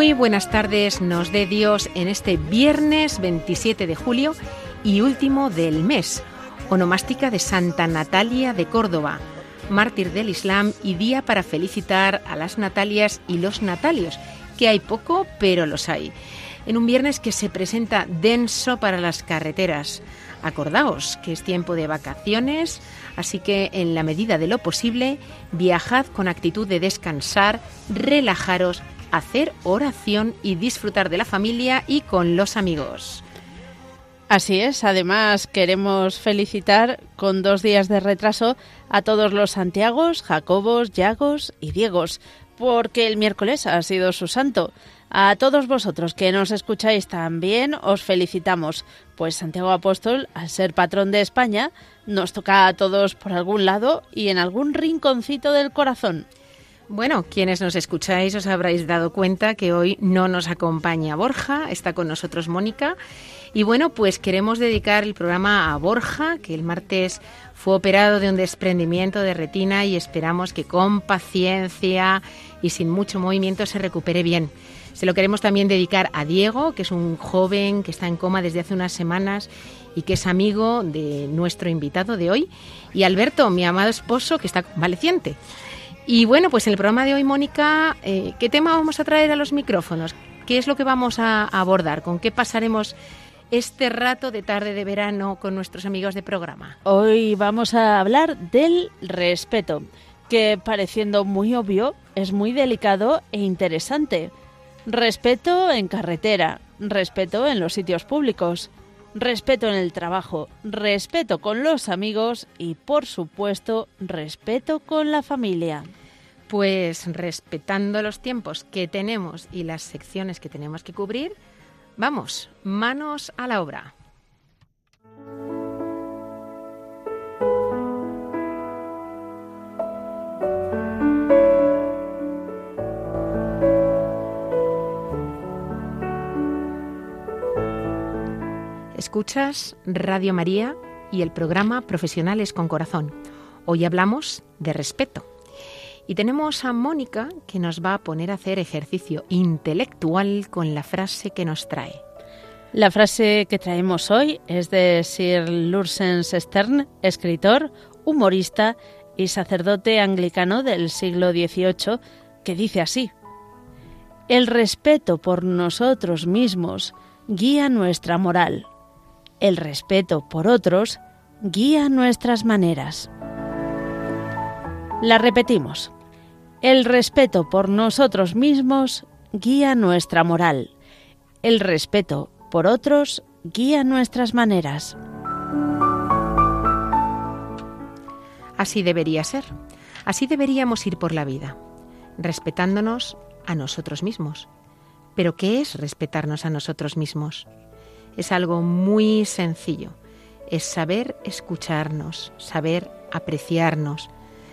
Muy buenas tardes, nos dé Dios en este viernes 27 de julio y último del mes, onomástica de Santa Natalia de Córdoba, mártir del Islam y día para felicitar a las Natalias y los Natalios, que hay poco, pero los hay. En un viernes que se presenta denso para las carreteras. Acordaos que es tiempo de vacaciones, así que en la medida de lo posible, viajad con actitud de descansar, relajaros, hacer oración y disfrutar de la familia y con los amigos. Así es, además queremos felicitar con dos días de retraso a todos los Santiagos, Jacobos, Yagos y Diegos, porque el miércoles ha sido su santo. A todos vosotros que nos escucháis también os felicitamos, pues Santiago Apóstol, al ser patrón de España, nos toca a todos por algún lado y en algún rinconcito del corazón. Bueno, quienes nos escucháis os habréis dado cuenta que hoy no nos acompaña Borja, está con nosotros Mónica. Y bueno, pues queremos dedicar el programa a Borja, que el martes fue operado de un desprendimiento de retina y esperamos que con paciencia y sin mucho movimiento se recupere bien. Se lo queremos también dedicar a Diego, que es un joven que está en coma desde hace unas semanas y que es amigo de nuestro invitado de hoy, y Alberto, mi amado esposo, que está convaleciente. Y bueno, pues en el programa de hoy, Mónica, eh, ¿qué tema vamos a traer a los micrófonos? ¿Qué es lo que vamos a abordar? ¿Con qué pasaremos este rato de tarde de verano con nuestros amigos de programa? Hoy vamos a hablar del respeto, que pareciendo muy obvio, es muy delicado e interesante. Respeto en carretera, respeto en los sitios públicos, respeto en el trabajo, respeto con los amigos y, por supuesto, respeto con la familia. Pues respetando los tiempos que tenemos y las secciones que tenemos que cubrir, vamos, manos a la obra. Escuchas Radio María y el programa Profesionales con Corazón. Hoy hablamos de respeto. Y tenemos a Mónica que nos va a poner a hacer ejercicio intelectual con la frase que nos trae. La frase que traemos hoy es de Sir Lursens Stern, escritor, humorista y sacerdote anglicano del siglo XVIII, que dice así, El respeto por nosotros mismos guía nuestra moral. El respeto por otros guía nuestras maneras. La repetimos. El respeto por nosotros mismos guía nuestra moral. El respeto por otros guía nuestras maneras. Así debería ser. Así deberíamos ir por la vida, respetándonos a nosotros mismos. Pero ¿qué es respetarnos a nosotros mismos? Es algo muy sencillo. Es saber escucharnos, saber apreciarnos,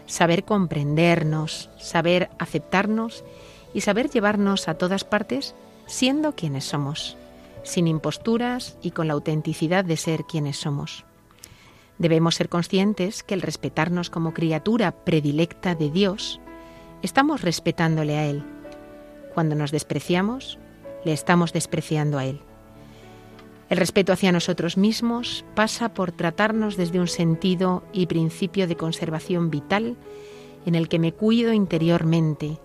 saber comprendernos, saber aceptarnos y saber llevarnos a todas partes siendo quienes somos, sin imposturas y con la autenticidad de ser quienes somos. Debemos ser conscientes que el respetarnos como criatura predilecta de Dios, estamos respetándole a Él. Cuando nos despreciamos, le estamos despreciando a Él. El respeto hacia nosotros mismos pasa por tratarnos desde un sentido y principio de conservación vital en el que me cuido interiormente,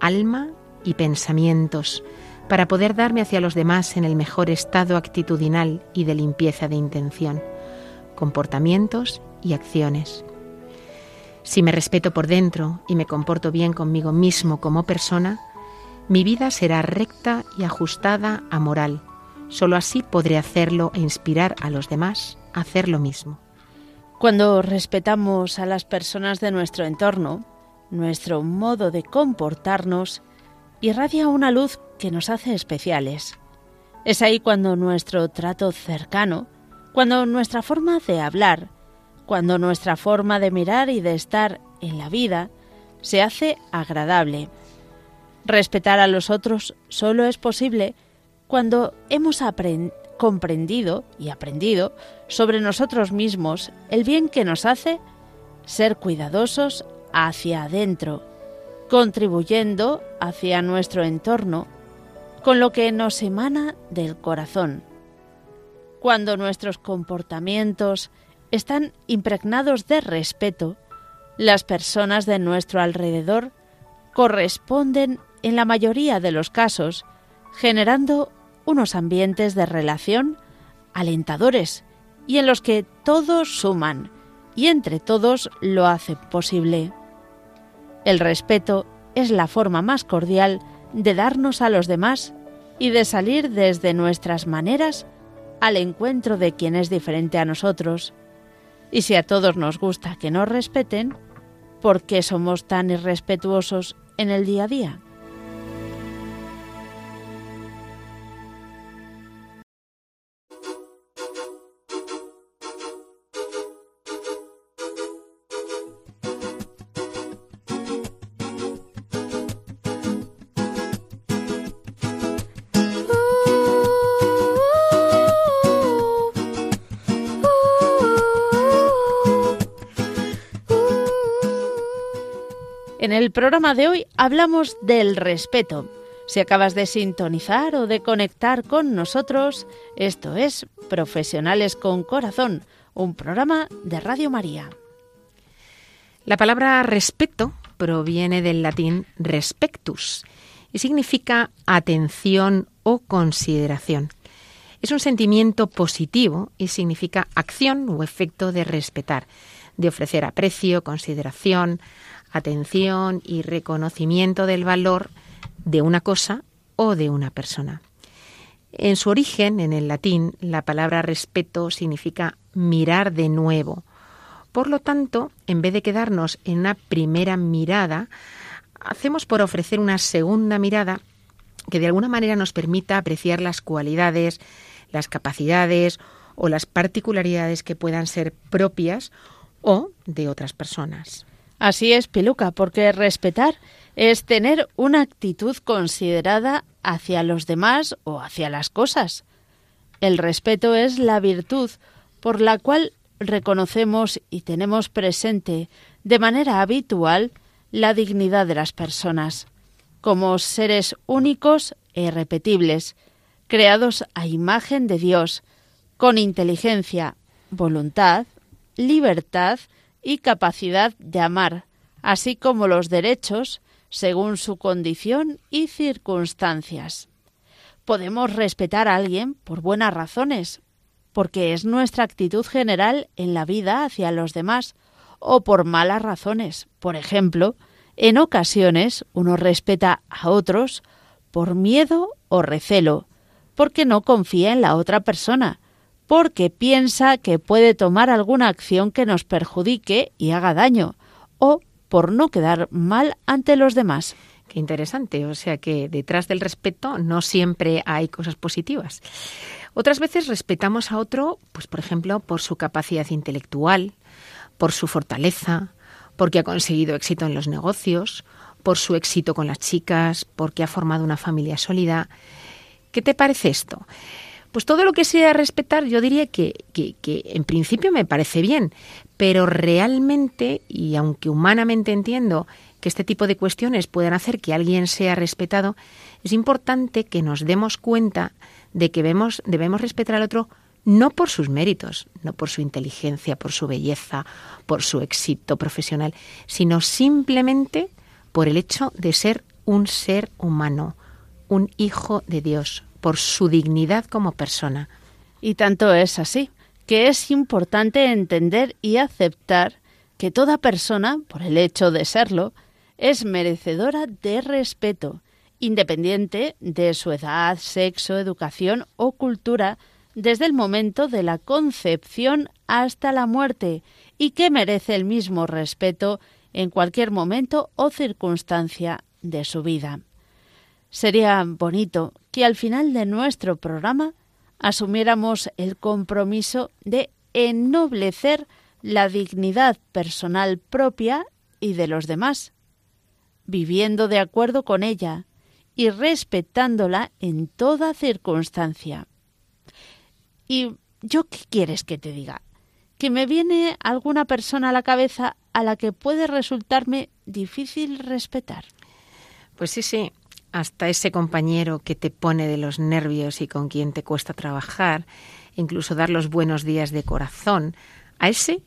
alma y pensamientos, para poder darme hacia los demás en el mejor estado actitudinal y de limpieza de intención, comportamientos y acciones. Si me respeto por dentro y me comporto bien conmigo mismo como persona, mi vida será recta y ajustada a moral Solo así podré hacerlo e inspirar a los demás a hacer lo mismo. Cuando respetamos a las personas de nuestro entorno, nuestro modo de comportarnos irradia una luz que nos hace especiales. Es ahí cuando nuestro trato cercano, cuando nuestra forma de hablar, cuando nuestra forma de mirar y de estar en la vida se hace agradable. Respetar a los otros solo es posible cuando hemos comprendido y aprendido sobre nosotros mismos el bien que nos hace ser cuidadosos hacia adentro, contribuyendo hacia nuestro entorno con lo que nos emana del corazón. Cuando nuestros comportamientos están impregnados de respeto, las personas de nuestro alrededor corresponden en la mayoría de los casos generando unos ambientes de relación alentadores y en los que todos suman y entre todos lo hacen posible. El respeto es la forma más cordial de darnos a los demás y de salir desde nuestras maneras al encuentro de quien es diferente a nosotros. Y si a todos nos gusta que nos respeten, ¿por qué somos tan irrespetuosos en el día a día? El programa de hoy hablamos del respeto. Si acabas de sintonizar o de conectar con nosotros, esto es Profesionales con Corazón, un programa de Radio María. La palabra respeto proviene del latín respectus y significa atención o consideración. Es un sentimiento positivo y significa acción o efecto de respetar, de ofrecer aprecio, consideración, atención y reconocimiento del valor de una cosa o de una persona. En su origen, en el latín, la palabra respeto significa mirar de nuevo. Por lo tanto, en vez de quedarnos en una primera mirada, hacemos por ofrecer una segunda mirada que de alguna manera nos permita apreciar las cualidades, las capacidades o las particularidades que puedan ser propias o de otras personas. Así es, Piluca, porque respetar es tener una actitud considerada hacia los demás o hacia las cosas. El respeto es la virtud por la cual reconocemos y tenemos presente de manera habitual la dignidad de las personas, como seres únicos e irrepetibles, creados a imagen de Dios, con inteligencia, voluntad, libertad y capacidad de amar, así como los derechos según su condición y circunstancias. Podemos respetar a alguien por buenas razones, porque es nuestra actitud general en la vida hacia los demás, o por malas razones. Por ejemplo, en ocasiones uno respeta a otros por miedo o recelo, porque no confía en la otra persona, porque piensa que puede tomar alguna acción que nos perjudique y haga daño, o por no quedar mal ante los demás. Qué interesante, o sea que detrás del respeto no siempre hay cosas positivas. Otras veces respetamos a otro, pues por ejemplo, por su capacidad intelectual, por su fortaleza, porque ha conseguido éxito en los negocios, por su éxito con las chicas, porque ha formado una familia sólida. ¿Qué te parece esto? Pues todo lo que sea respetar, yo diría que, que, que, en principio me parece bien, pero realmente, y aunque humanamente entiendo que este tipo de cuestiones puedan hacer que alguien sea respetado, es importante que nos demos cuenta de que debemos, debemos respetar al otro no por sus méritos, no por su inteligencia, por su belleza, por su éxito profesional, sino simplemente por el hecho de ser un ser humano, un hijo de Dios, por su dignidad como persona. Y tanto es así, que es importante entender y aceptar que toda persona, por el hecho de serlo, es merecedora de respeto, independiente de su edad, sexo, educación o cultura, desde el momento de la concepción hasta la muerte, y que merece el mismo respeto en cualquier momento o circunstancia de su vida. Sería bonito que al final de nuestro programa asumiéramos el compromiso de ennoblecer la dignidad personal propia y de los demás, viviendo de acuerdo con ella y respetándola en toda circunstancia. ¿Y yo qué quieres que te diga? Que me viene alguna persona a la cabeza a la que puede resultarme difícil respetar. Pues sí, sí, hasta ese compañero que te pone de los nervios y con quien te cuesta trabajar, incluso dar los buenos días de corazón, a ese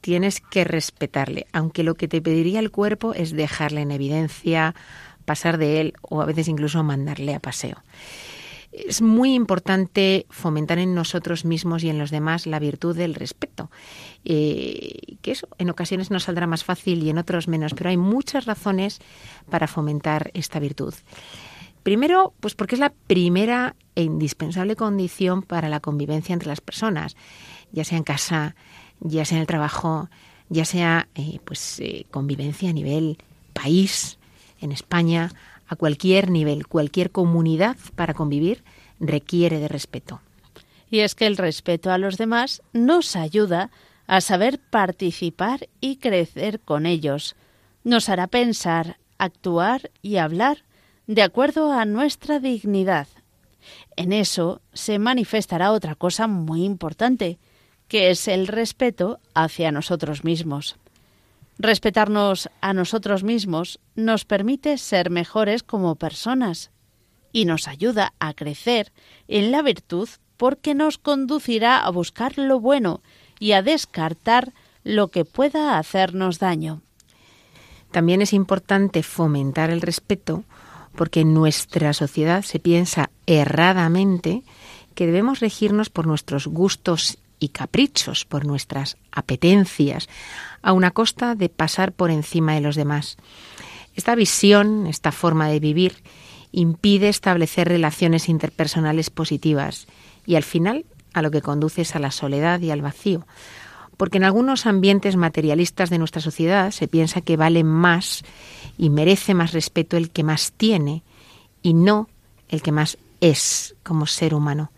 tienes que respetarle, aunque lo que te pediría el cuerpo es dejarle en evidencia, pasar de él o a veces incluso mandarle a paseo. Es muy importante fomentar en nosotros mismos y en los demás la virtud del respeto. Eh, que eso en ocasiones nos saldrá más fácil y en otros menos, pero hay muchas razones para fomentar esta virtud. Primero, pues porque es la primera e indispensable condición para la convivencia entre las personas, ya sea en casa, ya sea en el trabajo, ya sea eh, pues eh, convivencia a nivel país, en España, a cualquier nivel, cualquier comunidad para convivir requiere de respeto. Y es que el respeto a los demás nos ayuda a saber participar y crecer con ellos. Nos hará pensar, actuar y hablar de acuerdo a nuestra dignidad. En eso se manifestará otra cosa muy importante, que es el respeto hacia nosotros mismos. Respetarnos a nosotros mismos nos permite ser mejores como personas y nos ayuda a crecer en la virtud porque nos conducirá a buscar lo bueno y a descartar lo que pueda hacernos daño. También es importante fomentar el respeto porque en nuestra sociedad se piensa erradamente que debemos regirnos por nuestros gustos y caprichos, por nuestras apetencias, a una costa de pasar por encima de los demás. Esta visión, esta forma de vivir, impide establecer relaciones interpersonales positivas y al final a lo que conduce es a la soledad y al vacío. Porque en algunos ambientes materialistas de nuestra sociedad se piensa que vale más y merece más respeto el que más tiene y no el que más es como ser humano.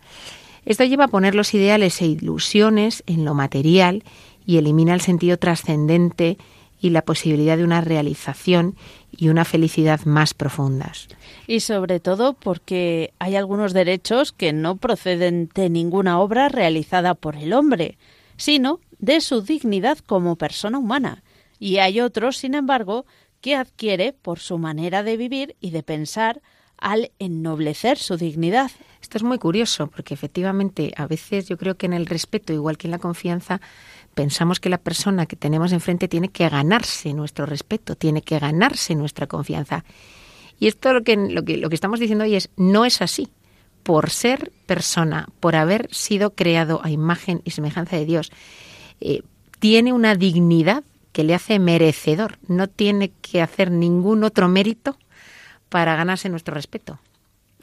Esto lleva a poner los ideales e ilusiones en lo material y elimina el sentido trascendente y la posibilidad de una realización y una felicidad más profundas. Y sobre todo porque hay algunos derechos que no proceden de ninguna obra realizada por el hombre, sino de su dignidad como persona humana. Y hay otros, sin embargo, que adquiere por su manera de vivir y de pensar al ennoblecer su dignidad. Esto es muy curioso porque efectivamente a veces yo creo que en el respeto, igual que en la confianza, pensamos que la persona que tenemos enfrente tiene que ganarse nuestro respeto, tiene que ganarse nuestra confianza. Y esto lo que, lo que, lo que estamos diciendo hoy es, no es así. Por ser persona, por haber sido creado a imagen y semejanza de Dios, eh, tiene una dignidad que le hace merecedor. No tiene que hacer ningún otro mérito para ganarse nuestro respeto.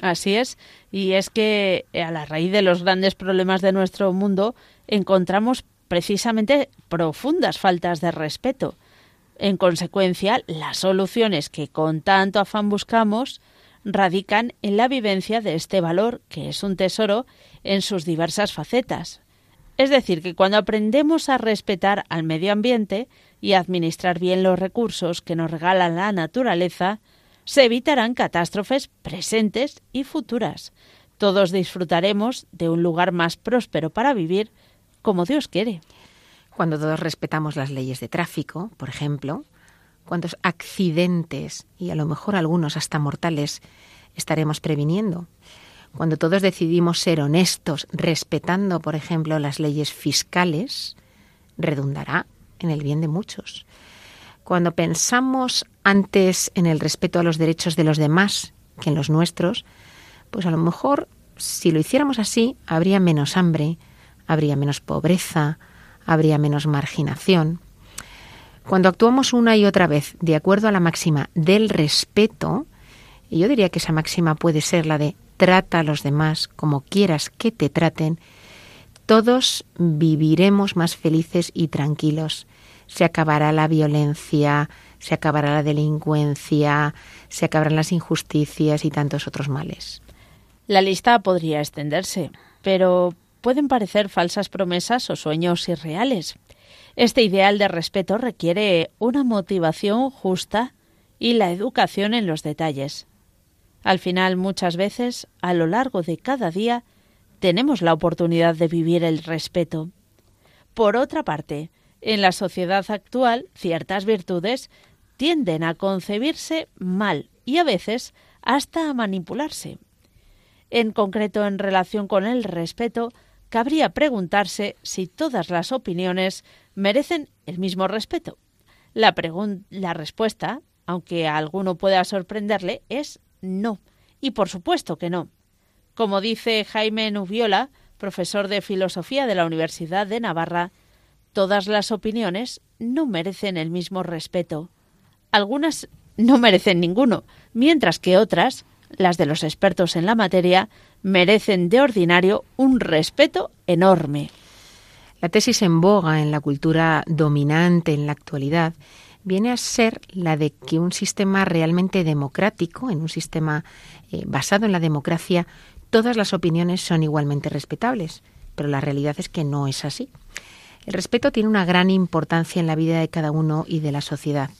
Así es, y es que a la raíz de los grandes problemas de nuestro mundo encontramos precisamente profundas faltas de respeto. En consecuencia, las soluciones que con tanto afán buscamos radican en la vivencia de este valor, que es un tesoro, en sus diversas facetas. Es decir, que cuando aprendemos a respetar al medio ambiente y administrar bien los recursos que nos regala la naturaleza, se evitarán catástrofes presentes y futuras. Todos disfrutaremos de un lugar más próspero para vivir como Dios quiere. Cuando todos respetamos las leyes de tráfico, por ejemplo, cuántos accidentes y a lo mejor algunos hasta mortales estaremos previniendo. Cuando todos decidimos ser honestos, respetando, por ejemplo, las leyes fiscales, redundará en el bien de muchos. Cuando pensamos antes en el respeto a los derechos de los demás que en los nuestros, pues a lo mejor si lo hiciéramos así, habría menos hambre, habría menos pobreza, habría menos marginación. Cuando actuamos una y otra vez de acuerdo a la máxima del respeto, y yo diría que esa máxima puede ser la de trata a los demás como quieras que te traten, todos viviremos más felices y tranquilos. Se acabará la violencia, se acabará la delincuencia, se acabarán las injusticias y tantos otros males. La lista podría extenderse, pero pueden parecer falsas promesas o sueños irreales. Este ideal de respeto requiere una motivación justa y la educación en los detalles. Al final, muchas veces, a lo largo de cada día, tenemos la oportunidad de vivir el respeto. Por otra parte, en la sociedad actual, ciertas virtudes tienden a concebirse mal y a veces hasta a manipularse. En concreto, en relación con el respeto, cabría preguntarse si todas las opiniones merecen el mismo respeto. La, la respuesta, aunque a alguno pueda sorprenderle, es no. Y por supuesto que no. Como dice Jaime Nubiola, profesor de filosofía de la Universidad de Navarra, todas las opiniones no merecen el mismo respeto. Algunas no merecen ninguno, mientras que otras, las de los expertos en la materia, merecen de ordinario un respeto enorme. La tesis en boga en la cultura dominante en la actualidad viene a ser la de que un sistema realmente democrático, en un sistema eh, basado en la democracia, todas las opiniones son igualmente respetables, pero la realidad es que no es así. El respeto tiene una gran importancia en la vida de cada uno y de la sociedad.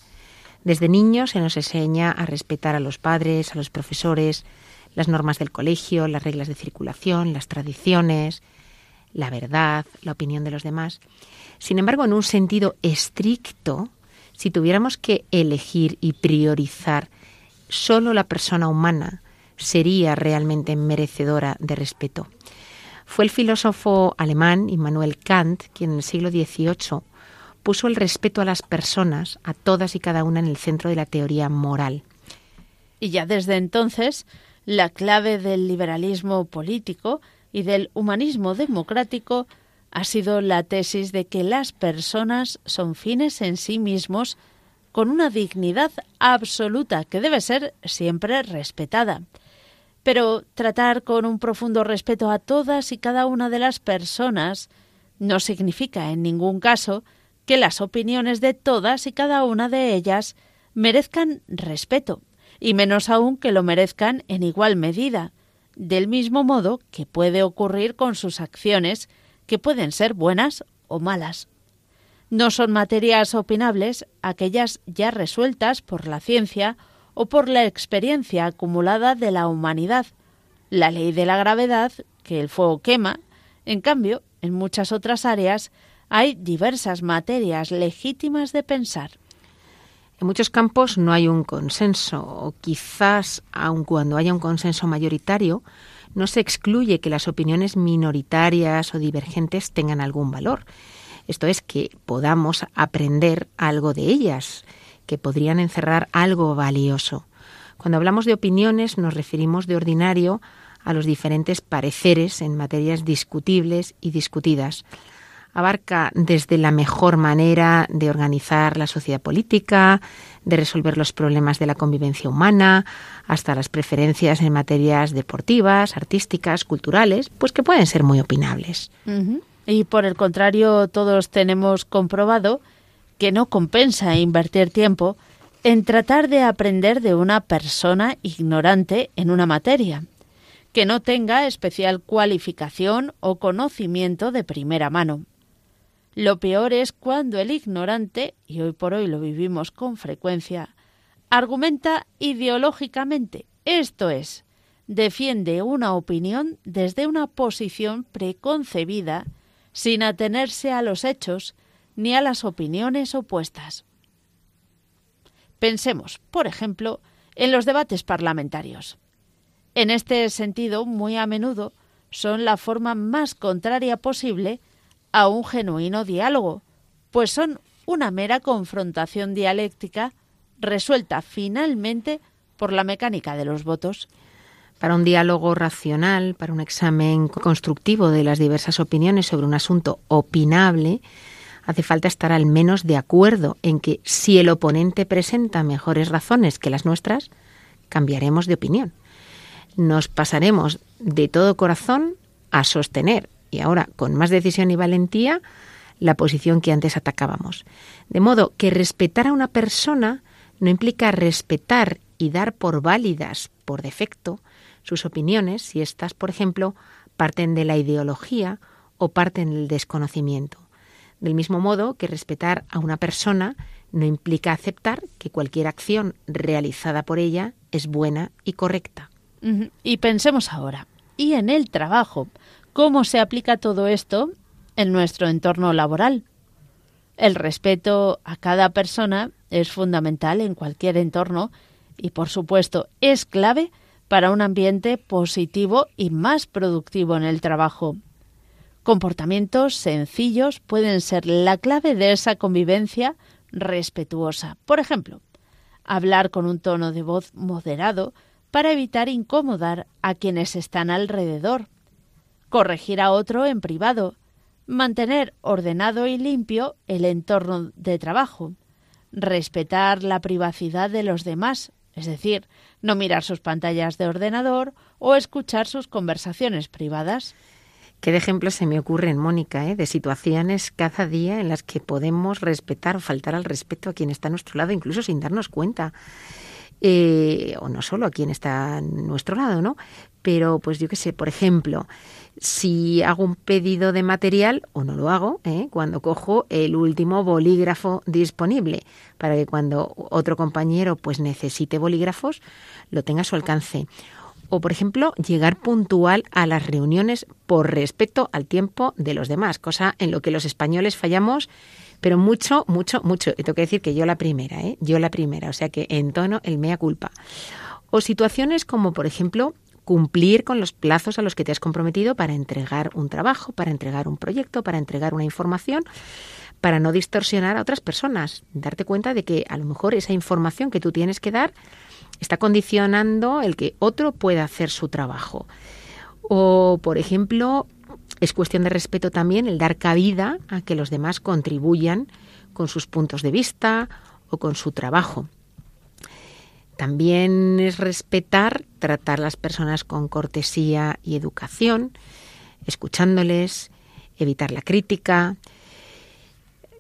Desde niños se nos enseña a respetar a los padres, a los profesores, las normas del colegio, las reglas de circulación, las tradiciones, la verdad, la opinión de los demás. Sin embargo, en un sentido estricto, si tuviéramos que elegir y priorizar, solo la persona humana sería realmente merecedora de respeto. Fue el filósofo alemán Immanuel Kant quien en el siglo XVIII puso el respeto a las personas, a todas y cada una, en el centro de la teoría moral. Y ya desde entonces, la clave del liberalismo político y del humanismo democrático ha sido la tesis de que las personas son fines en sí mismos con una dignidad absoluta que debe ser siempre respetada. Pero tratar con un profundo respeto a todas y cada una de las personas no significa en ningún caso que las opiniones de todas y cada una de ellas merezcan respeto, y menos aún que lo merezcan en igual medida, del mismo modo que puede ocurrir con sus acciones, que pueden ser buenas o malas. No son materias opinables aquellas ya resueltas por la ciencia o por la experiencia acumulada de la humanidad, la ley de la gravedad, que el fuego quema, en cambio, en muchas otras áreas hay diversas materias legítimas de pensar. En muchos campos no hay un consenso, o quizás, aun cuando haya un consenso mayoritario, no se excluye que las opiniones minoritarias o divergentes tengan algún valor. Esto es, que podamos aprender algo de ellas, que podrían encerrar algo valioso. Cuando hablamos de opiniones nos referimos de ordinario a los diferentes pareceres en materias discutibles y discutidas, abarca desde la mejor manera de organizar la sociedad política, de resolver los problemas de la convivencia humana, hasta las preferencias en materias deportivas, artísticas, culturales, pues que pueden ser muy opinables. Y por el contrario, todos tenemos comprobado que no compensa invertir tiempo en tratar de aprender de una persona ignorante en una materia, que no tenga especial cualificación o conocimiento de primera mano. Lo peor es cuando el ignorante, y hoy por hoy lo vivimos con frecuencia, argumenta ideológicamente, esto es, defiende una opinión desde una posición preconcebida, sin atenerse a los hechos ni a las opiniones opuestas. Pensemos, por ejemplo, en los debates parlamentarios. En este sentido, muy a menudo son la forma más contraria posible a un genuino diálogo, pues son una mera confrontación dialéctica resuelta finalmente por la mecánica de los votos. Para un diálogo racional, para un examen constructivo de las diversas opiniones sobre un asunto opinable, hace falta estar al menos de acuerdo en que si el oponente presenta mejores razones que las nuestras, cambiaremos de opinión. Nos pasaremos de todo corazón a sostener, y ahora con más decisión y valentía, la posición que antes atacábamos. De modo que respetar a una persona no implica respetar y dar por válidas, por defecto, sus opiniones, si éstas, por ejemplo, parten de la ideología o parten del desconocimiento. Del mismo modo que respetar a una persona no implica aceptar que cualquier acción realizada por ella es buena y correcta. Y pensemos ahora, ¿y en el trabajo? ¿Cómo se aplica todo esto en nuestro entorno laboral? El respeto a cada persona es fundamental en cualquier entorno y, por supuesto, es clave para un ambiente positivo y más productivo en el trabajo. Comportamientos sencillos pueden ser la clave de esa convivencia respetuosa. Por ejemplo, hablar con un tono de voz moderado para evitar incomodar a quienes están alrededor. Corregir a otro en privado. Mantener ordenado y limpio el entorno de trabajo. Respetar la privacidad de los demás, es decir, no mirar sus pantallas de ordenador o escuchar sus conversaciones privadas. ¿Qué de ejemplos se me ocurren, Mónica, eh? de situaciones cada día en las que podemos respetar o faltar al respeto a quien está a nuestro lado, incluso sin darnos cuenta? Eh, o no solo a quien está a nuestro lado, ¿no? Pero, pues yo qué sé, por ejemplo, si hago un pedido de material, o no lo hago, ¿eh? cuando cojo el último bolígrafo disponible, para que cuando otro compañero pues necesite bolígrafos, lo tenga a su alcance o, por ejemplo, llegar puntual a las reuniones por respeto al tiempo de los demás, cosa en lo que los españoles fallamos, pero mucho, mucho, mucho. Y tengo que decir que yo la primera, ¿eh? Yo la primera, o sea que en tono el mea culpa. O situaciones como, por ejemplo, cumplir con los plazos a los que te has comprometido para entregar un trabajo, para entregar un proyecto, para entregar una información, para no distorsionar a otras personas. Darte cuenta de que a lo mejor esa información que tú tienes que dar está condicionando el que otro pueda hacer su trabajo. O, por ejemplo, es cuestión de respeto también el dar cabida a que los demás contribuyan con sus puntos de vista o con su trabajo. También es respetar, tratar a las personas con cortesía y educación, escuchándoles, evitar la crítica.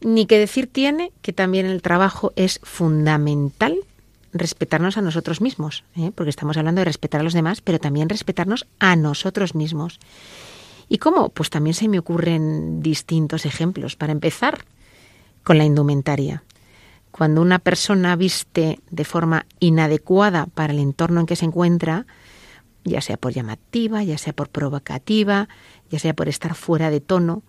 Ni que decir tiene que también el trabajo es fundamental respetarnos a nosotros mismos, ¿eh? porque estamos hablando de respetar a los demás, pero también respetarnos a nosotros mismos. ¿Y cómo? Pues también se me ocurren distintos ejemplos. Para empezar, con la indumentaria. Cuando una persona viste de forma inadecuada para el entorno en que se encuentra, ya sea por llamativa, ya sea por provocativa, ya sea por estar fuera de tono,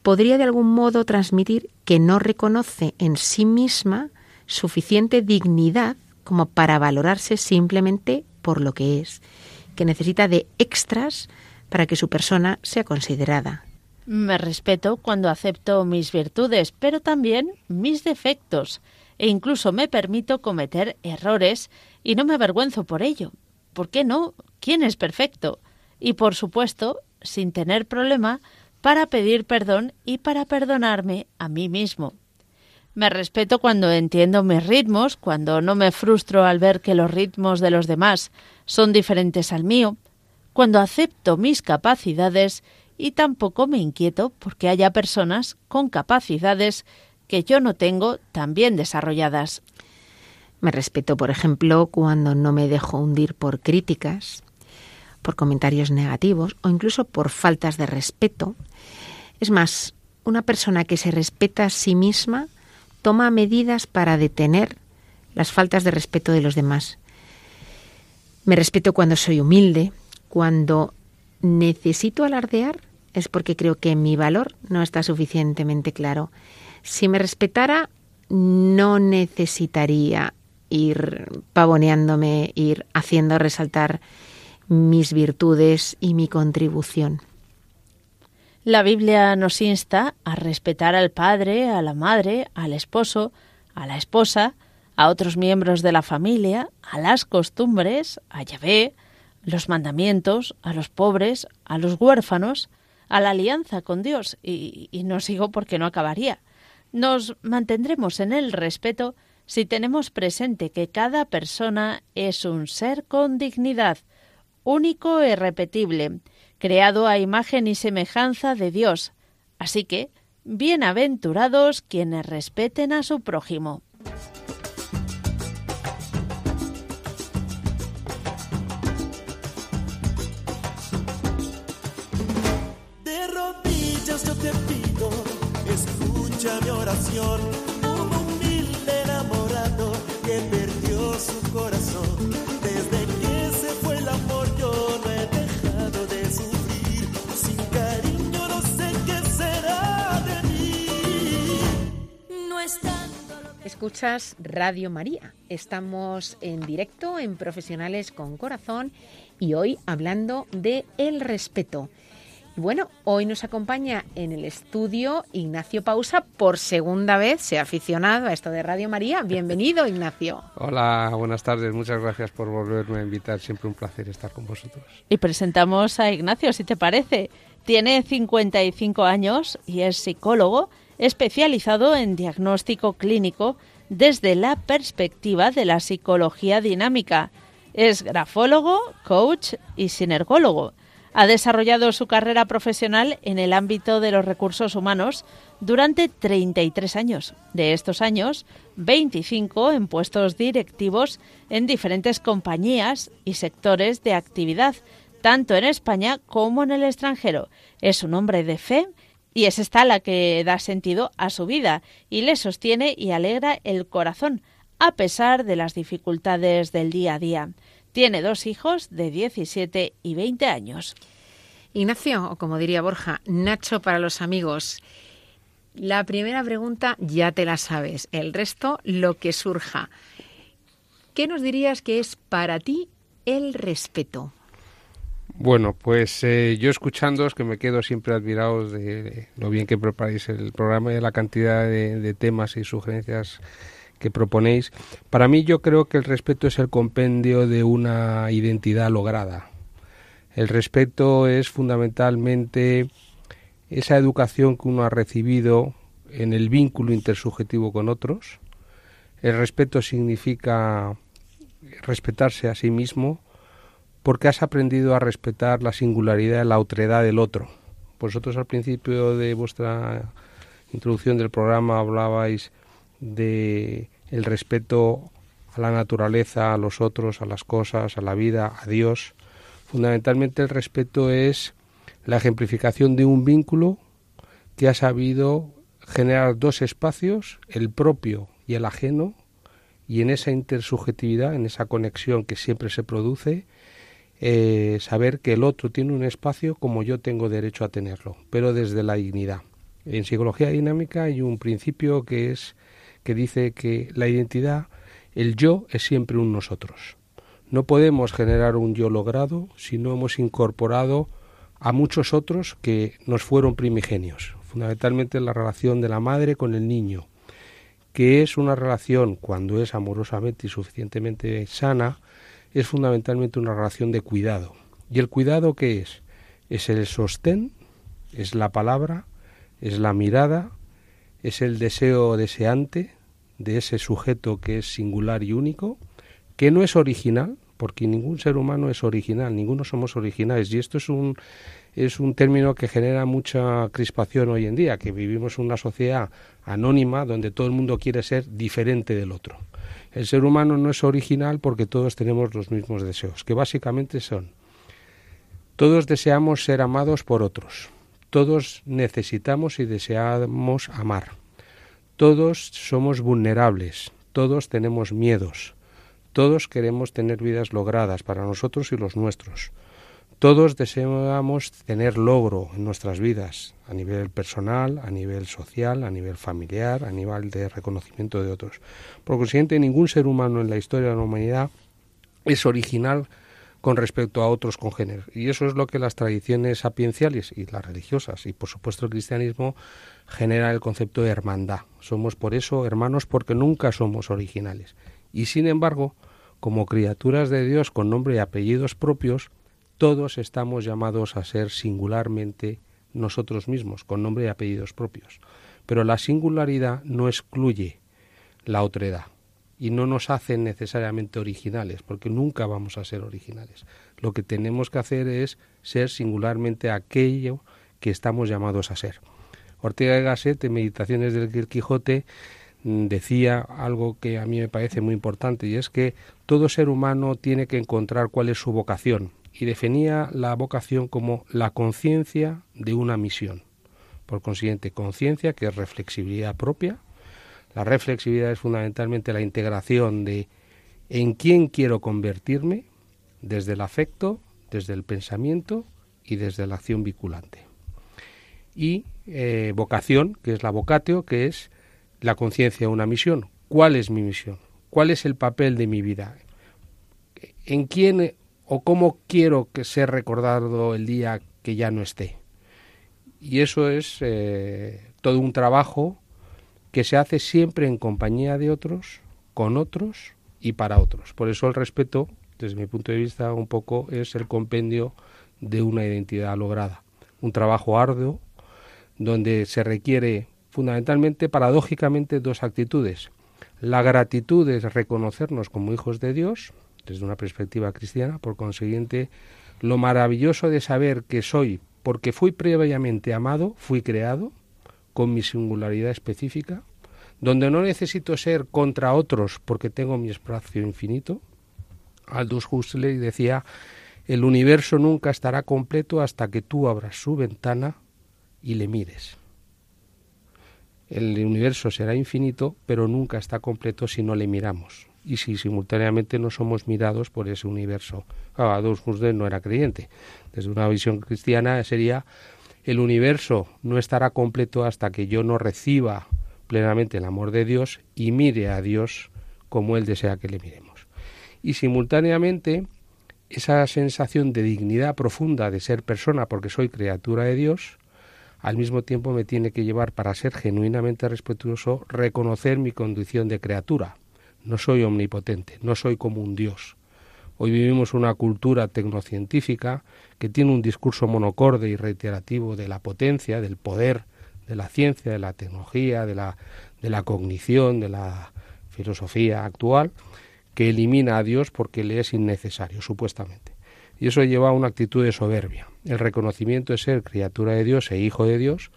podría de algún modo transmitir que no reconoce en sí misma suficiente dignidad como para valorarse simplemente por lo que es, que necesita de extras para que su persona sea considerada. Me respeto cuando acepto mis virtudes, pero también mis defectos, e incluso me permito cometer errores y no me avergüenzo por ello. ¿Por qué no? ¿Quién es perfecto? Y por supuesto, sin tener problema, para pedir perdón y para perdonarme a mí mismo. Me respeto cuando entiendo mis ritmos, cuando no me frustro al ver que los ritmos de los demás son diferentes al mío, cuando acepto mis capacidades y tampoco me inquieto porque haya personas con capacidades que yo no tengo tan bien desarrolladas. Me respeto, por ejemplo, cuando no me dejo hundir por críticas, por comentarios negativos o incluso por faltas de respeto. Es más, una persona que se respeta a sí misma toma medidas para detener las faltas de respeto de los demás. Me respeto cuando soy humilde, cuando necesito alardear es porque creo que mi valor no está suficientemente claro. Si me respetara, no necesitaría ir pavoneándome, ir haciendo resaltar mis virtudes y mi contribución. La Biblia nos insta a respetar al padre, a la madre, al esposo, a la esposa, a otros miembros de la familia, a las costumbres, a Yahvé, los mandamientos, a los pobres, a los huérfanos, a la alianza con Dios, y, no sigo porque no acabaría. Nos mantendremos en el respeto si tenemos presente que cada persona es un ser con dignidad, único e irrepetible, creado a imagen y semejanza de Dios. Así que, bienaventurados quienes respeten a su prójimo. Oración. Un humilde enamorado que perdió su corazón. Desde que se fue el amor yo no he dejado de sufrir. Sin cariño no sé qué será de mí. No lo que Escuchas Radio María. Estamos en directo en Profesionales con Corazón y hoy hablando de el respeto. Y bueno, hoy nos acompaña en el estudio Ignacio Pausa. Por segunda vez se ha aficionado a esto de Radio María. Bienvenido, Ignacio. Hola, buenas tardes. Muchas gracias por volverme a invitar. Siempre un placer estar con vosotros. Y presentamos a Ignacio, si te parece. Tiene 55 años y es psicólogo especializado en diagnóstico clínico desde la perspectiva de la psicología dinámica. Es grafólogo, coach y sinergólogo. Ha desarrollado su carrera profesional en el ámbito de los recursos humanos durante 33 años. De estos años, 25 en puestos directivos en diferentes compañías y sectores de actividad, tanto en España como en el extranjero. Es un hombre de fe y es esta la que da sentido a su vida y le sostiene y alegra el corazón, a pesar de las dificultades del día a día. Tiene dos hijos de 17 y 20 años. Ignacio, o como diría Borja, Nacho para los amigos. La primera pregunta ya te la sabes, el resto lo que surja. ¿Qué nos dirías que es para ti el respeto? Bueno, pues eh, yo escuchándoos que me quedo siempre admirados de lo bien que preparáis el programa y de la cantidad de, de temas y sugerencias que proponéis. Para mí yo creo que el respeto es el compendio de una identidad lograda. El respeto es fundamentalmente esa educación que uno ha recibido en el vínculo intersubjetivo con otros. El respeto significa respetarse a sí mismo porque has aprendido a respetar la singularidad, la otredad del otro. Vosotros al principio de vuestra introducción del programa hablabais de el respeto a la naturaleza, a los otros, a las cosas, a la vida, a Dios. Fundamentalmente el respeto es la ejemplificación de un vínculo que ha sabido generar dos espacios, el propio y el ajeno, y en esa intersubjetividad, en esa conexión que siempre se produce, eh, saber que el otro tiene un espacio como yo tengo derecho a tenerlo, pero desde la dignidad. En psicología dinámica hay un principio que es que dice que la identidad, el yo es siempre un nosotros. No podemos generar un yo logrado si no hemos incorporado a muchos otros que nos fueron primigenios, fundamentalmente la relación de la madre con el niño, que es una relación cuando es amorosamente y suficientemente sana, es fundamentalmente una relación de cuidado. ¿Y el cuidado qué es? Es el sostén, es la palabra, es la mirada, es el deseo deseante de ese sujeto que es singular y único, que no es original, porque ningún ser humano es original, ninguno somos originales. Y esto es un, es un término que genera mucha crispación hoy en día, que vivimos una sociedad anónima donde todo el mundo quiere ser diferente del otro. El ser humano no es original porque todos tenemos los mismos deseos, que básicamente son, todos deseamos ser amados por otros, Todos necesitamos y deseamos amar. Todos somos vulnerables, todos tenemos miedos, todos queremos tener vidas logradas para nosotros y los nuestros. Todos deseamos tener logro en nuestras vidas, a nivel personal, a nivel social, a nivel familiar, a nivel de reconocimiento de otros. Por consiguiente, ningún ser humano en la historia de la humanidad es original con respecto a otros congéneres. Y eso es lo que las tradiciones sapienciales y las religiosas, y por supuesto el cristianismo, genera el concepto de hermandad. Somos por eso hermanos porque nunca somos originales. Y sin embargo, como criaturas de Dios con nombre y apellidos propios, todos estamos llamados a ser singularmente nosotros mismos, con nombre y apellidos propios. Pero la singularidad no excluye la otredad y no nos hace necesariamente originales, porque nunca vamos a ser originales. Lo que tenemos que hacer es ser singularmente aquello que estamos llamados a ser. Ortega y Gasset, en Meditaciones del Quijote, mm, decía algo que a mí me parece muy importante, y es que todo ser humano tiene que encontrar cuál es su vocación, y definía la vocación como la conciencia de una misión. Por consiguiente, conciencia que es reflexibilidad propia. La reflexibilidad es fundamentalmente la integración de en quién quiero convertirme desde el afecto, desde el pensamiento y desde la acción vinculante. Y eh, vocación, que es la vocatio, que es la conciencia de una misión. ¿Cuál es mi misión? ¿Cuál es el papel de mi vida? ¿En quién o cómo quiero que sea recordado el día que ya no esté. Y eso es eh, todo un trabajo que se hace siempre en compañía de otros, con otros y para otros. Por eso el respeto, desde mi punto de vista, un poco es el compendio de una identidad lograda. Un trabajo arduo donde se requiere fundamentalmente, paradójicamente, dos actitudes. La gratitud es reconocernos como hijos de Dios, desde una perspectiva cristiana, por consiguiente, lo maravilloso de saber que soy, porque fui previamente amado, fui creado, con mi singularidad específica, donde no necesito ser contra otros porque tengo mi espacio infinito. Aldous Huxley decía, el universo nunca estará completo hasta que tú abras su ventana y le mires. El universo será infinito, pero nunca está completo si no le miramos y si simultáneamente no somos mirados por ese universo. Ah, Adolf Huxley no era creyente. Desde una visión cristiana sería el universo no estará completo hasta que yo no reciba plenamente el amor de Dios y mire a Dios como Él desea que le miremos. Y simultáneamente esa sensación de dignidad profunda de ser persona porque soy criatura de Dios, al mismo tiempo me tiene que llevar para ser genuinamente respetuoso reconocer mi condición de criatura, no soy omnipotente, no soy como un dios. Hoy vivimos una cultura tecnocientífica que tiene un discurso monocorde y reiterativo de la potencia, del poder, de la ciencia, de la tecnología, de la, de la cognición, de la filosofía actual, que elimina a Dios porque le es innecesario, supuestamente. Y eso lleva a una actitud de soberbia. El reconocimiento de ser criatura de Dios e hijo de Dios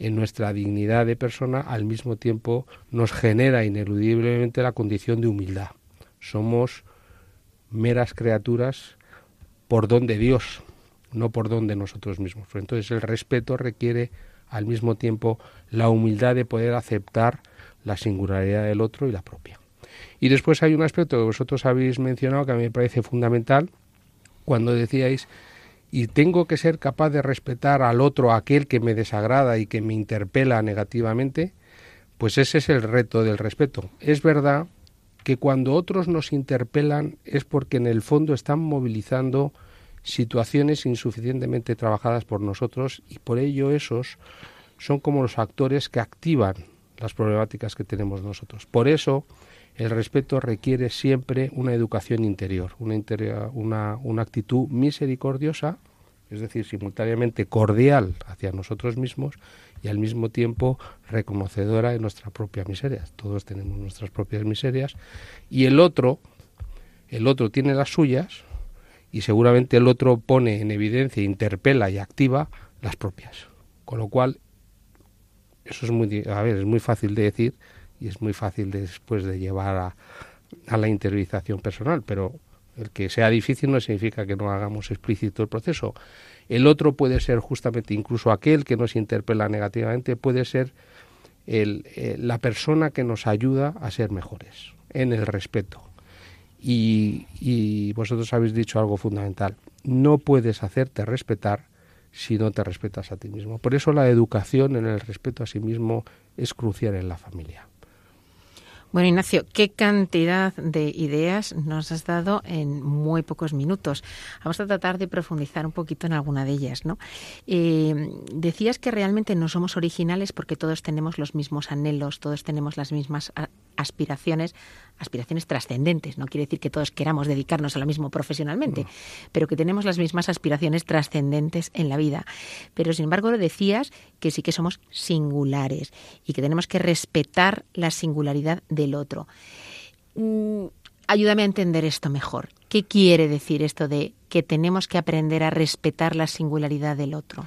en nuestra dignidad de persona, al mismo tiempo nos genera ineludiblemente la condición de humildad. Somos meras criaturas por don de Dios, no por don de nosotros mismos. Entonces el respeto requiere al mismo tiempo la humildad de poder aceptar la singularidad del otro y la propia. Y después hay un aspecto que vosotros habéis mencionado que a mí me parece fundamental cuando decíais y tengo que ser capaz de respetar al otro, aquel que me desagrada y que me interpela negativamente, pues ese es el reto del respeto. Es verdad que cuando otros nos interpelan es porque en el fondo están movilizando situaciones insuficientemente trabajadas por nosotros y por ello esos son como los actores que activan las problemáticas que tenemos nosotros. Por eso el respeto requiere siempre una educación interior, una, una, una actitud misericordiosa, es decir, simultáneamente cordial hacia nosotros mismos y al mismo tiempo reconocedora de nuestra propia miseria. Todos tenemos nuestras propias miserias y el otro, el otro tiene las suyas y seguramente el otro pone en evidencia, interpela y activa las propias. Con lo cual, eso es muy, a ver, es muy fácil de decir, y es muy fácil después de llevar a, a la interiorización personal, pero El que sea difícil no significa que no hagamos explícito el proceso. El otro puede ser justamente incluso aquel que nos interpela negativamente, puede ser el, eh, la persona que nos ayuda a ser mejores, en el respeto. Y, y vosotros habéis dicho algo fundamental. No puedes hacerte respetar si no te respetas a ti mismo. Por eso la educación en el respeto a sí mismo es crucial en la familia. Bueno, Ignacio, qué cantidad de ideas nos has dado en muy pocos minutos. Vamos a tratar de profundizar un poquito en alguna de ellas, ¿no? Eh, decías que realmente no somos originales porque todos tenemos los mismos anhelos, todos tenemos las mismas aspiraciones, aspiraciones trascendentes. No quiere decir que todos queramos dedicarnos a lo mismo profesionalmente, pero que tenemos las mismas aspiraciones trascendentes en la vida. Pero sin embargo decías que sí que somos singulares y que tenemos que respetar la singularidad del otro. Mm, ayúdame a entender esto mejor. ¿Qué quiere decir esto de que tenemos que aprender a respetar la singularidad del otro?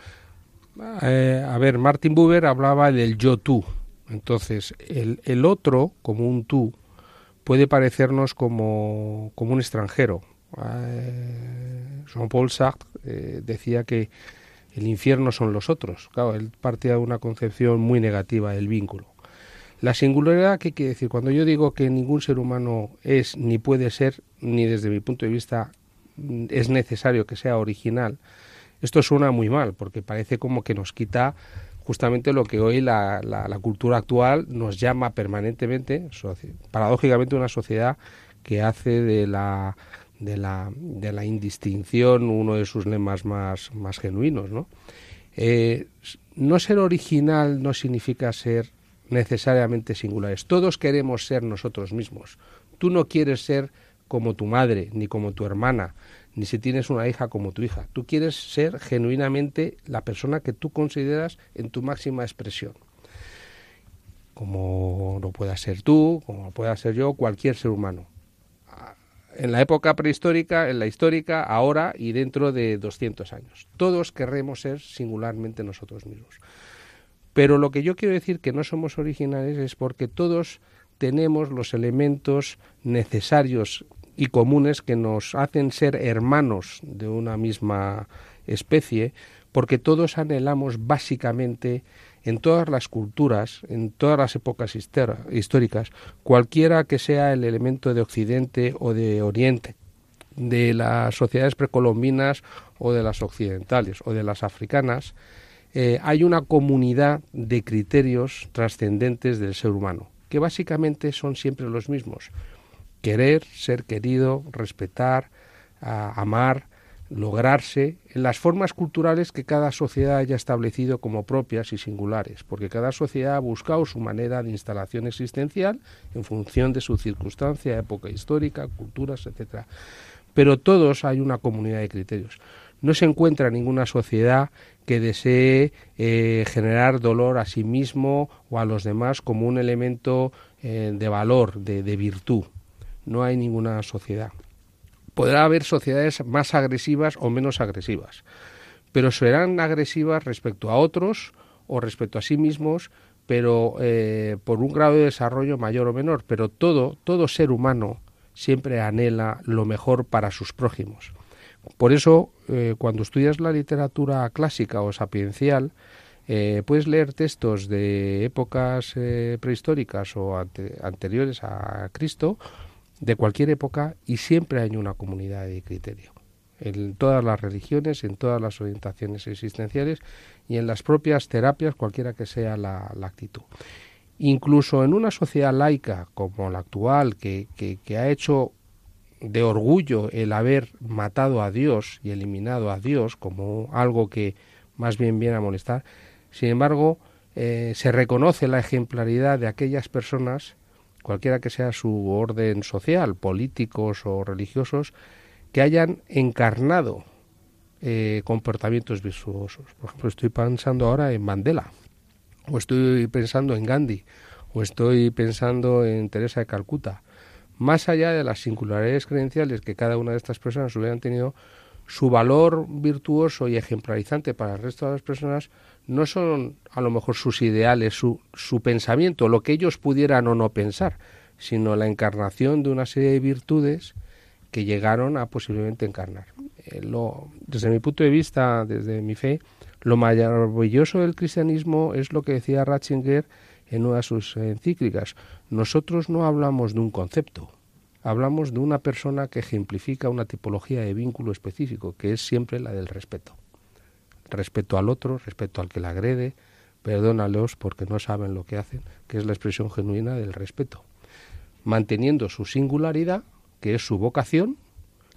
Eh, a ver, Martin Buber hablaba del yo-tú. Entonces, el, el otro, como un tú, puede parecernos como, como un extranjero. Eh, Jean-Paul Sartre eh, decía que el infierno son los otros. Claro, él partía de una concepción muy negativa del vínculo. La singularidad, ¿qué quiere decir? Cuando yo digo que ningún ser humano es, ni puede ser, ni desde mi punto de vista mm, es necesario que sea original, esto suena muy mal, porque parece como que nos quita justamente lo que hoy la, la- cultura actual nos llama permanentemente, paradójicamente una sociedad que hace de la, de la, de la indistinción uno de sus lemas más, más genuinos. ¿no? Eh, no ser original no significa ser necesariamente singulares. Todos queremos ser nosotros mismos. Tú no quieres ser como tu madre, ni como tu hermana, ni si tienes una hija como tu hija. Tú quieres ser genuinamente la persona que tú consideras en tu máxima expresión. Como lo pueda ser tú, como lo pueda ser yo, cualquier ser humano. En la época prehistórica, en la histórica, ahora y dentro de 200 años. Todos querremos ser singularmente nosotros mismos. Pero lo que yo quiero decir que no somos originales es porque todos tenemos los elementos necesarios y comunes que nos hacen ser hermanos de una misma especie, porque todos anhelamos básicamente en todas las culturas, en todas las épocas históricas, cualquiera que sea el elemento de Occidente o de Oriente, de las sociedades precolombinas o de las occidentales o de las africanas, eh, hay una comunidad de criterios trascendentes del ser humano, que básicamente son siempre los mismos. Querer, ser querido, respetar, amar, lograrse en las formas culturales que cada sociedad haya establecido como propias y singulares, porque cada sociedad ha buscado su manera de instalación existencial en función de su circunstancia, época histórica, culturas, etcétera. Pero todos hay una comunidad de criterios. No se encuentra ninguna sociedad que desee eh, generar dolor a sí mismo o a los demás como un elemento eh, de valor, de virtud. No hay ninguna sociedad. Podrá haber sociedades más agresivas o menos agresivas, pero serán agresivas respecto a otros o respecto a sí mismos, pero eh, por un grado de desarrollo mayor o menor. Pero todo, todo ser humano siempre anhela lo mejor para sus prójimos. Por eso, eh, cuando estudias la literatura clásica o sapiencial, eh, puedes leer textos de épocas eh, prehistóricas o ante- anteriores a Cristo, de cualquier época, y siempre hay una comunidad de criterio. En todas las religiones, en todas las orientaciones existenciales y en las propias terapias, cualquiera que sea la, la actitud. Incluso en una sociedad laica como la actual, que, que, ha hecho de orgullo el haber matado a Dios y eliminado a Dios como algo que más bien viene a molestar. Sin embargo, eh, se reconoce la ejemplaridad de aquellas personas, cualquiera que sea su orden social, políticos o religiosos, que hayan encarnado eh, comportamientos virtuosos. Por ejemplo, estoy pensando ahora en Mandela, o estoy pensando en Gandhi, o estoy pensando en Teresa de Calcuta más allá de las singularidades credenciales que cada una de estas personas hubieran tenido, su valor virtuoso y ejemplarizante para el resto de las personas no son a lo mejor sus ideales, su, su pensamiento, lo que ellos pudieran o no pensar, sino la encarnación de una serie de virtudes que llegaron a posiblemente encarnar. Eh, lo, desde mi punto de vista, desde mi fe, lo maravilloso del cristianismo es lo que decía Ratzinger en una de sus encíclicas. Nosotros no hablamos de un concepto, hablamos de una persona que ejemplifica una tipología de vínculo específico, que es siempre la del respeto. Respeto al otro, respeto al que le agrede, perdónalos porque no saben lo que hacen, que es la expresión genuina del respeto. Manteniendo su singularidad, que es su vocación,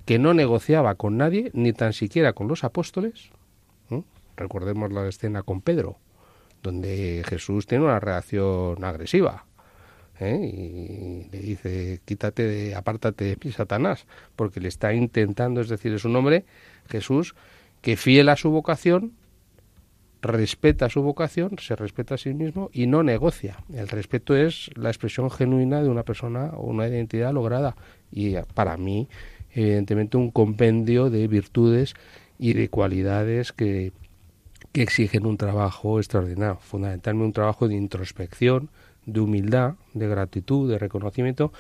que no negociaba con nadie, ni tan siquiera con los apóstoles. ¿eh? Recordemos la escena con Pedro, donde Jesús tiene una reacción agresiva. ¿eh? Y le dice, quítate, apártate de mí, Satanás, porque le está intentando, es decir, es un hombre, Jesús, que fiel a su vocación, respeta su vocación, se respeta a sí mismo y no negocia. El respeto es la expresión genuina de una persona o una identidad lograda. Y para mí, evidentemente, un compendio de virtudes y de cualidades que, que exigen un trabajo extraordinario, fundamentalmente un trabajo de introspección, de humildad, de gratitud, de reconocimiento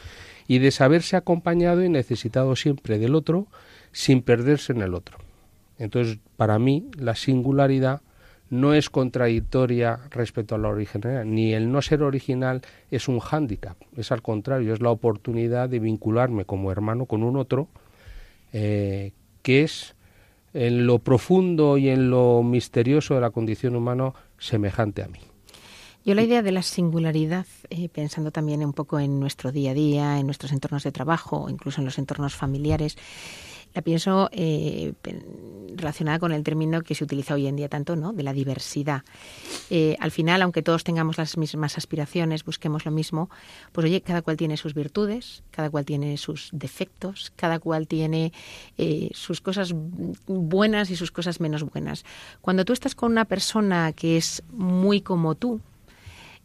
y de saberse acompañado y necesitado siempre del otro sin perderse en el otro. Entonces, para mí, la singularidad no es contradictoria respecto a la originalidad, ni el no ser original es un hándicap, es al contrario, es la oportunidad de vincularme como hermano con un otro eh, que es en lo profundo y en lo misterioso de la condición humana semejante a mí. Yo la idea de la singularidad, eh, pensando también un poco en nuestro día a día, en nuestros entornos de trabajo, incluso en los entornos familiares, la pienso eh, relacionada con el término que se utiliza hoy en día tanto, ¿no? De la diversidad. Eh, al final, aunque todos tengamos las mismas aspiraciones, busquemos lo mismo, pues oye, cada cual tiene sus virtudes, cada cual tiene sus defectos, cada cual tiene eh, sus cosas buenas y sus cosas menos buenas. Cuando tú estás con una persona que es muy como tú,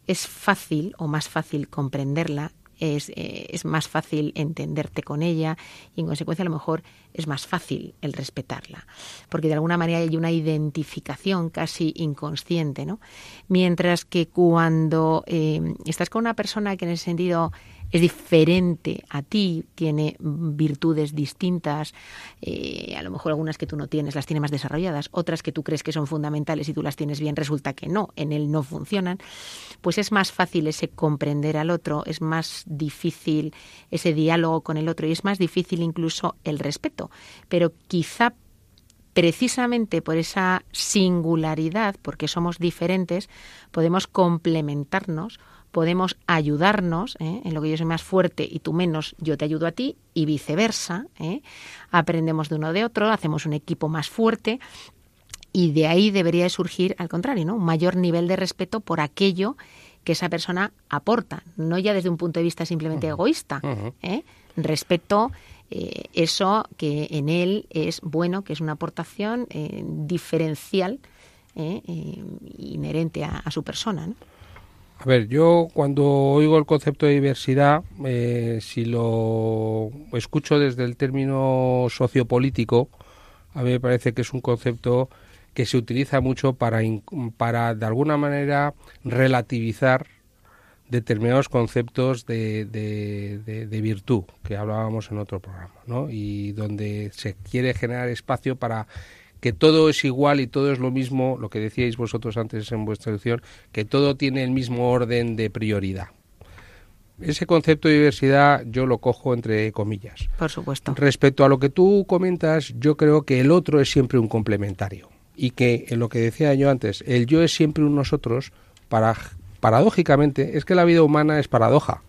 es fácil o más fácil comprenderla es, eh, es, más fácil entenderte con ella y en consecuencia a lo mejor es más fácil el respetarla, porque de alguna manera hay una identificación casi inconsciente, ¿no? Mientras que cuando eh, estás con una persona que en ese sentido es diferente a ti, tiene virtudes distintas, eh, a lo mejor algunas que tú no tienes las tiene más desarrolladas, otras que tú crees que son fundamentales y tú las tienes bien, resulta que no, en él no funcionan, pues es más fácil ese comprender al otro, es más difícil ese diálogo con el otro y es más difícil incluso el respeto. Pero quizá precisamente por esa singularidad, porque somos diferentes, podemos complementarnos podemos ayudarnos, ¿eh? en lo que yo soy más fuerte y tú menos, yo te ayudo a ti, y viceversa. ¿eh? Aprendemos de uno de otro, hacemos un equipo más fuerte y de ahí debería surgir, al contrario, ¿no? un mayor nivel de respeto por aquello que esa persona aporta, no ya desde un punto de vista simplemente egoísta. ¿eh? Respeto eso que en él es bueno, que es una aportación diferencial inherente a, a su persona. ¿no? A ver, yo cuando oigo el concepto de diversidad, eh, si lo escucho desde el término sociopolítico, a mí me parece que es un concepto que se utiliza mucho para, para de alguna manera, relativizar determinados conceptos de, de, de, virtud que hablábamos en otro programa, ¿no? Y donde se quiere generar espacio para que todo es igual y todo es lo mismo, lo que decíais vosotros antes en vuestra lección, que todo tiene el mismo orden de prioridad. Ese concepto de diversidad yo lo cojo entre comillas. Por supuesto. Respecto a lo que tú comentas, yo creo que el otro es siempre un complementario y que en lo que decía yo antes, el yo es siempre un nosotros, para, paradójicamente, es que la vida humana es paradoja,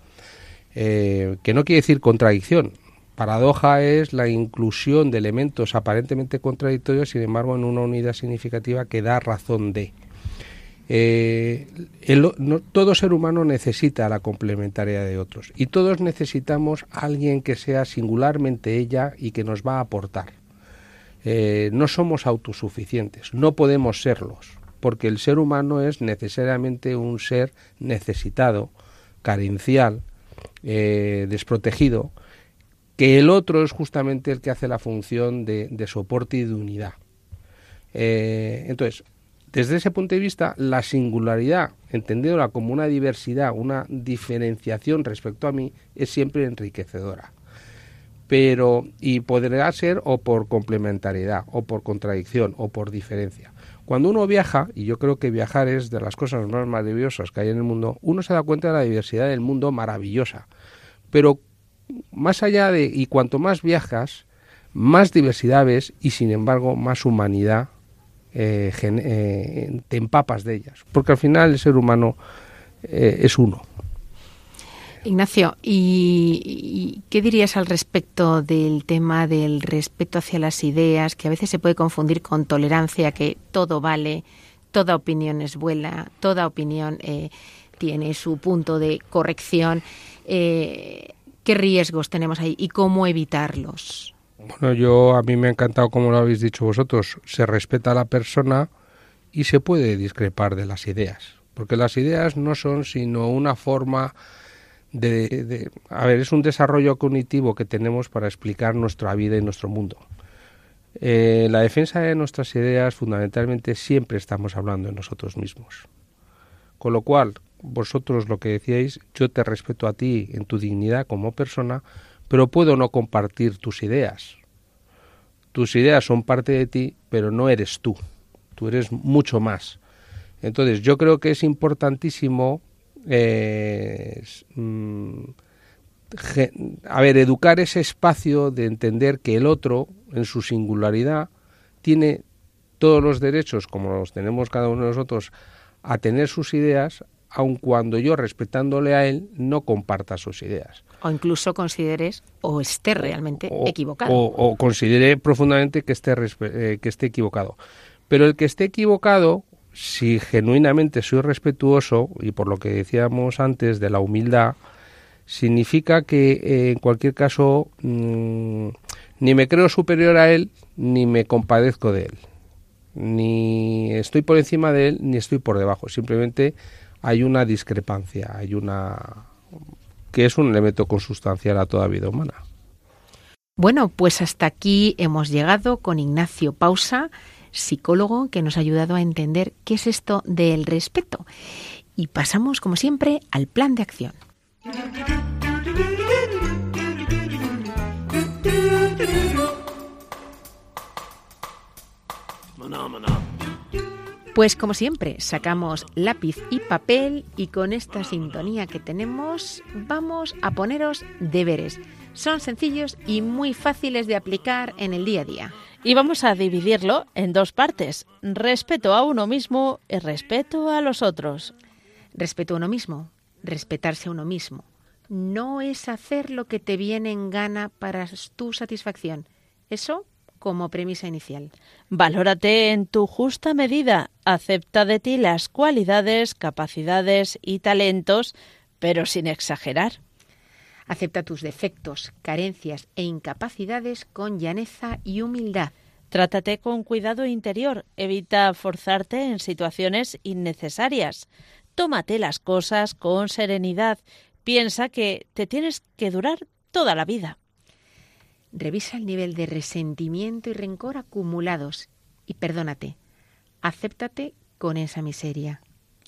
eh, que no quiere decir contradicción, Paradoja es la inclusión de elementos aparentemente contradictorios, sin embargo, en una unidad significativa que da razón de. Eh, todo ser humano necesita la complementariedad de otros y todos necesitamos a alguien que sea singularmente ella y que nos va a aportar. Eh, no somos autosuficientes, no podemos serlos, porque el ser humano es necesariamente un ser necesitado, carencial, eh, desprotegido, que el otro es justamente el que hace la función de, soporte y de unidad. Eh, entonces, desde ese punto de vista, la singularidad, entendiéndola como una diversidad, una diferenciación respecto a mí, es siempre enriquecedora. pero y podrá ser o por complementariedad o por contradicción o por diferencia. Cuando uno viaja, y yo creo que viajar es de las cosas más maravillosas que hay en el mundo, uno se da cuenta de la diversidad del mundo maravillosa. Pero más allá de, y cuanto más viajas, más diversidad ves y sin embargo más humanidad eh, eh, te empapas de ellas. Porque al final el ser humano eh, es uno. Ignacio, ¿y, qué dirías al respecto del tema del respeto hacia las ideas, que a veces se puede confundir con tolerancia, que todo vale, toda opinión es buena, toda opinión tiene su punto de corrección? ¿Qué riesgos tenemos ahí y cómo evitarlos? Bueno, yo a mí me ha encantado como lo habéis dicho vosotros, se respeta a la persona y se puede discrepar de las ideas, porque las ideas no son sino una forma de, a ver, es un desarrollo cognitivo que tenemos para explicar nuestra vida y nuestro mundo. Eh, la defensa de nuestras ideas fundamentalmente siempre estamos hablando de nosotros mismos. Con lo cual, vosotros lo que decíais, yo te respeto a ti en tu dignidad como persona, pero puedo no compartir tus ideas. Tus ideas son parte de ti, pero no eres tú. Tú eres mucho más. Entonces, yo creo que es importantísimo, eh, a ver, educar ese espacio de entender que el otro, en su singularidad, tiene todos los derechos, como los tenemos cada uno de nosotros, a tener sus ideas, aun cuando yo, respetándole a él, no comparta sus ideas. O incluso consideres o esté realmente o, equivocado. O, o considere profundamente que esté, eh, que esté equivocado. Pero el que esté equivocado, si genuinamente soy respetuoso, y por lo que decíamos antes de la humildad, significa que eh, en cualquier caso mm, ni me creo superior a él, ni me compadezco de él. Ni estoy por encima de él, ni estoy por debajo. Simplemente hay una discrepancia, hay una que es un elemento consustancial a toda vida humana. Bueno, pues hasta aquí hemos llegado con Ignacio Pausa, psicólogo que nos ha ayudado a entender qué es esto del respeto. Y pasamos, como siempre, al plan de acción. Pues como siempre, sacamos lápiz y papel y con esta sintonía que tenemos vamos a poneros deberes. Son sencillos y muy fáciles de aplicar en el día a día. Y vamos a dividirlo en dos partes. Respeto a uno mismo y respeto a los otros. Respeto a uno mismo, respetarse a uno mismo. No es hacer lo que te viene en gana para tu satisfacción. Eso como premisa inicial. Valórate en tu justa medida. Acepta de ti las cualidades, capacidades y talentos, pero sin exagerar. Acepta tus defectos, carencias e incapacidades con llaneza y humildad. Trátate con cuidado interior. Evita forzarte en situaciones innecesarias. Tómate las cosas con serenidad. Piensa que te tienes que durar toda la vida. Revisa el nivel de resentimiento y rencor acumulados y perdónate. Acéptate con esa miseria.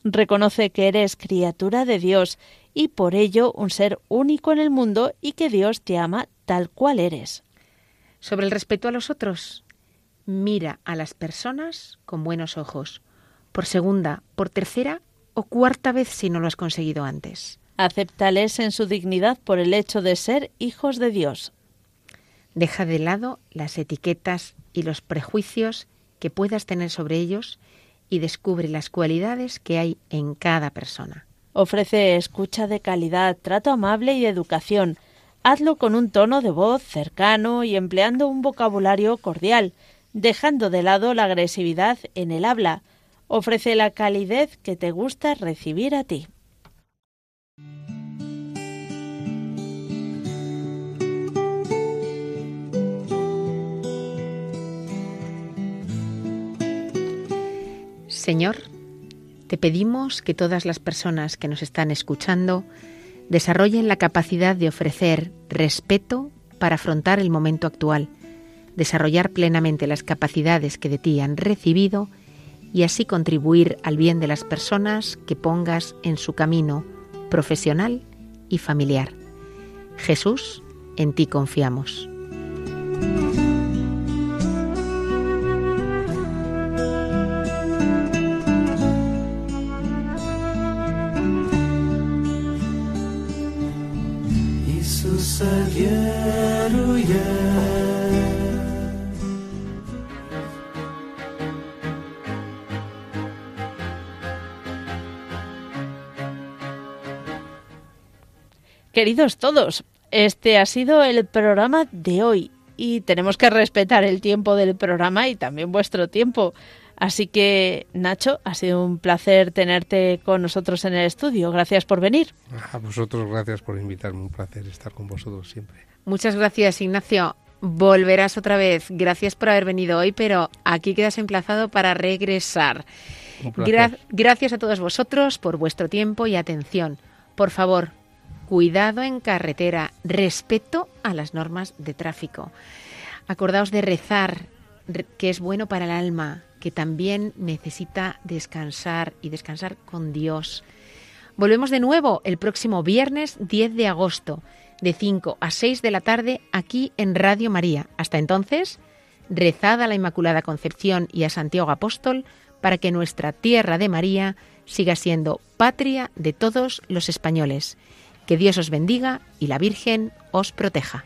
Reconoce que eres criatura de Dios y por ello un ser único en el mundo y que Dios te ama tal cual eres. Sobre el respeto a los otros, mira a las personas con buenos ojos, por segunda, por tercera o cuarta vez si no lo has conseguido antes. Acéptales en su dignidad por el hecho de ser hijos de Dios. Deja de lado las etiquetas y los prejuicios que puedas tener sobre ellos y descubre las cualidades que hay en cada persona. Ofrece escucha de calidad, trato amable y educación. Hazlo con un tono de voz cercano y empleando un vocabulario cordial, dejando de lado la agresividad en el habla. Ofrece la calidez que te gusta recibir a ti. Señor, te pedimos que todas las personas que nos están escuchando desarrollen la capacidad de ofrecer respeto para afrontar el momento actual, desarrollar plenamente las capacidades que de ti han recibido y así contribuir al bien de las personas que pongas en su camino profesional y familiar. Jesús, en ti confiamos. Queridos todos, este ha sido el programa de hoy y tenemos que respetar el tiempo del programa y también vuestro tiempo. Así que, Nacho, ha sido un placer tenerte con nosotros en el estudio. Gracias por venir. A vosotros gracias por invitarme, un placer estar con vosotros siempre. Muchas gracias, Ignacio. Volverás otra vez. Gracias por haber venido hoy, pero aquí quedas emplazado para regresar. Un placer. Gra- gracias a todos vosotros por vuestro tiempo y atención. Por favor, cuidado en carretera, respeto a las normas de tráfico. Acordaos de rezar, re- que es bueno para el alma, que también necesita descansar y descansar con Dios. Volvemos de nuevo el próximo viernes 10 de agosto, de 5 a 6 de la tarde, aquí en Radio María. Hasta entonces, rezad a la Inmaculada Concepción y a Santiago Apóstol para que nuestra tierra de María siga siendo patria de todos los españoles. Que Dios os bendiga y la Virgen os proteja.